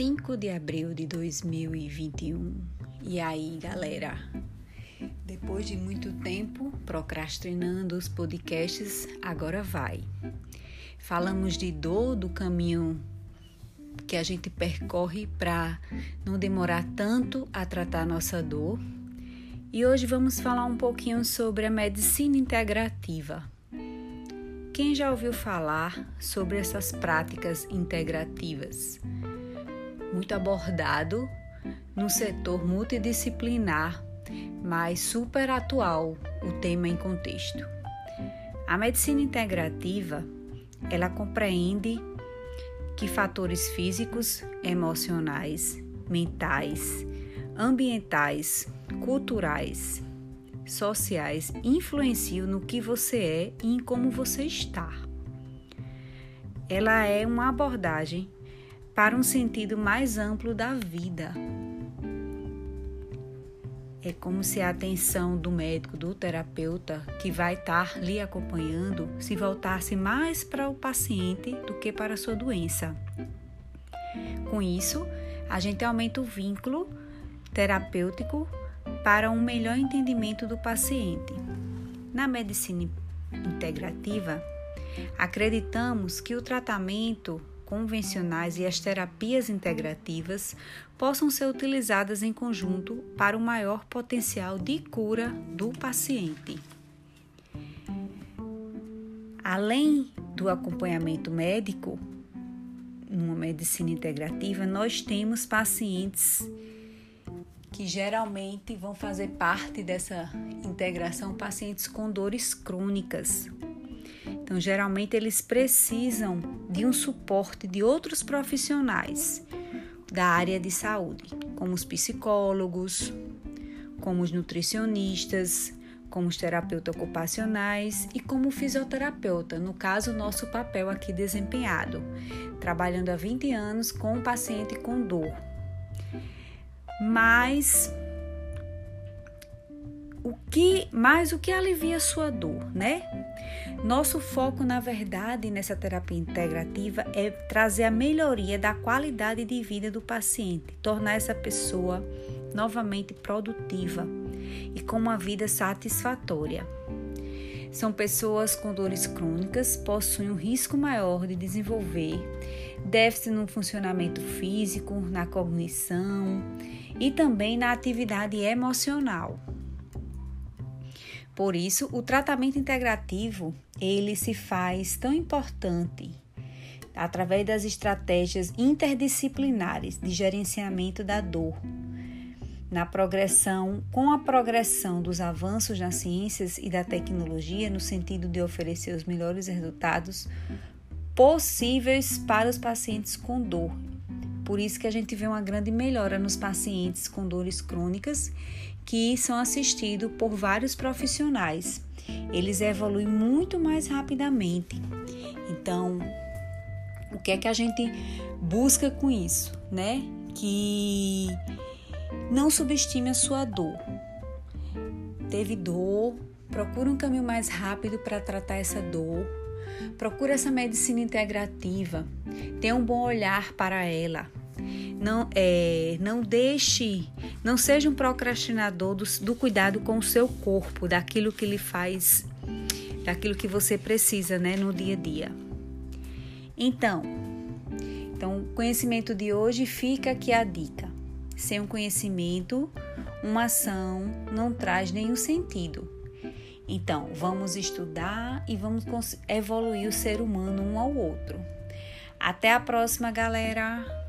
5 de abril de 2021. E aí, galera? Depois de muito tempo procrastinando os podcasts, agora vai. Falamos de dor do caminho que a gente percorre para não demorar tanto a tratar nossa dor. E hoje vamos falar um pouquinho sobre a medicina integrativa. Quem já ouviu falar sobre essas práticas integrativas? Muito abordado no setor multidisciplinar, mas super atual o tema em contexto. A medicina integrativa, ela compreende que fatores físicos, emocionais, mentais, ambientais, culturais, sociais influenciam no que você é e em como você está. Ela é uma abordagem para um sentido mais amplo da vida. É como se a atenção do médico, do terapeuta que vai estar lhe acompanhando, se voltasse mais para o paciente do que para a sua doença. Com isso, a gente aumenta o vínculo terapêutico para um melhor entendimento do paciente. Na medicina integrativa, acreditamos que o tratamento convencionais e as terapias integrativas possam ser utilizadas em conjunto para o maior potencial de cura do paciente. Além do acompanhamento médico, numa medicina integrativa, nós temos pacientes que geralmente vão fazer parte dessa integração pacientes com dores crônicas. Então, geralmente eles precisam de um suporte de outros profissionais da área de saúde, como os psicólogos, como os nutricionistas, como os terapeutas ocupacionais e como fisioterapeuta, no caso, nosso papel aqui desempenhado, trabalhando há 20 anos com o paciente com dor. Mas o que mais o que alivia a sua dor, né? Nosso foco, na verdade, nessa terapia integrativa é trazer a melhoria da qualidade de vida do paciente, tornar essa pessoa novamente produtiva e com uma vida satisfatória. São pessoas com dores crônicas, possuem um risco maior de desenvolver déficit no funcionamento físico, na cognição e também na atividade emocional. Por isso, o tratamento integrativo, ele se faz tão importante através das estratégias interdisciplinares de gerenciamento da dor, na progressão, com a progressão dos avanços nas ciências e da tecnologia, no sentido de oferecer os melhores resultados possíveis para os pacientes com dor. Por isso que a gente vê uma grande melhora nos pacientes com dores crônicas que são assistidos por vários profissionais. Eles evoluem muito mais rapidamente. Então, o que é que a gente busca com isso, né? Que não subestime a sua dor. Teve dor, procure um caminho mais rápido para tratar essa dor Procure essa medicina integrativa. Tenha um bom olhar para ela. Não, é, não deixe, não seja um procrastinador do, do cuidado com o seu corpo, daquilo que lhe faz, daquilo que você precisa, né, no dia a dia. Então, então, o conhecimento de hoje fica aqui a dica. Sem um conhecimento, uma ação não traz nenhum sentido. Então, vamos estudar e vamos evoluir o ser humano um ao outro. Até a próxima, galera!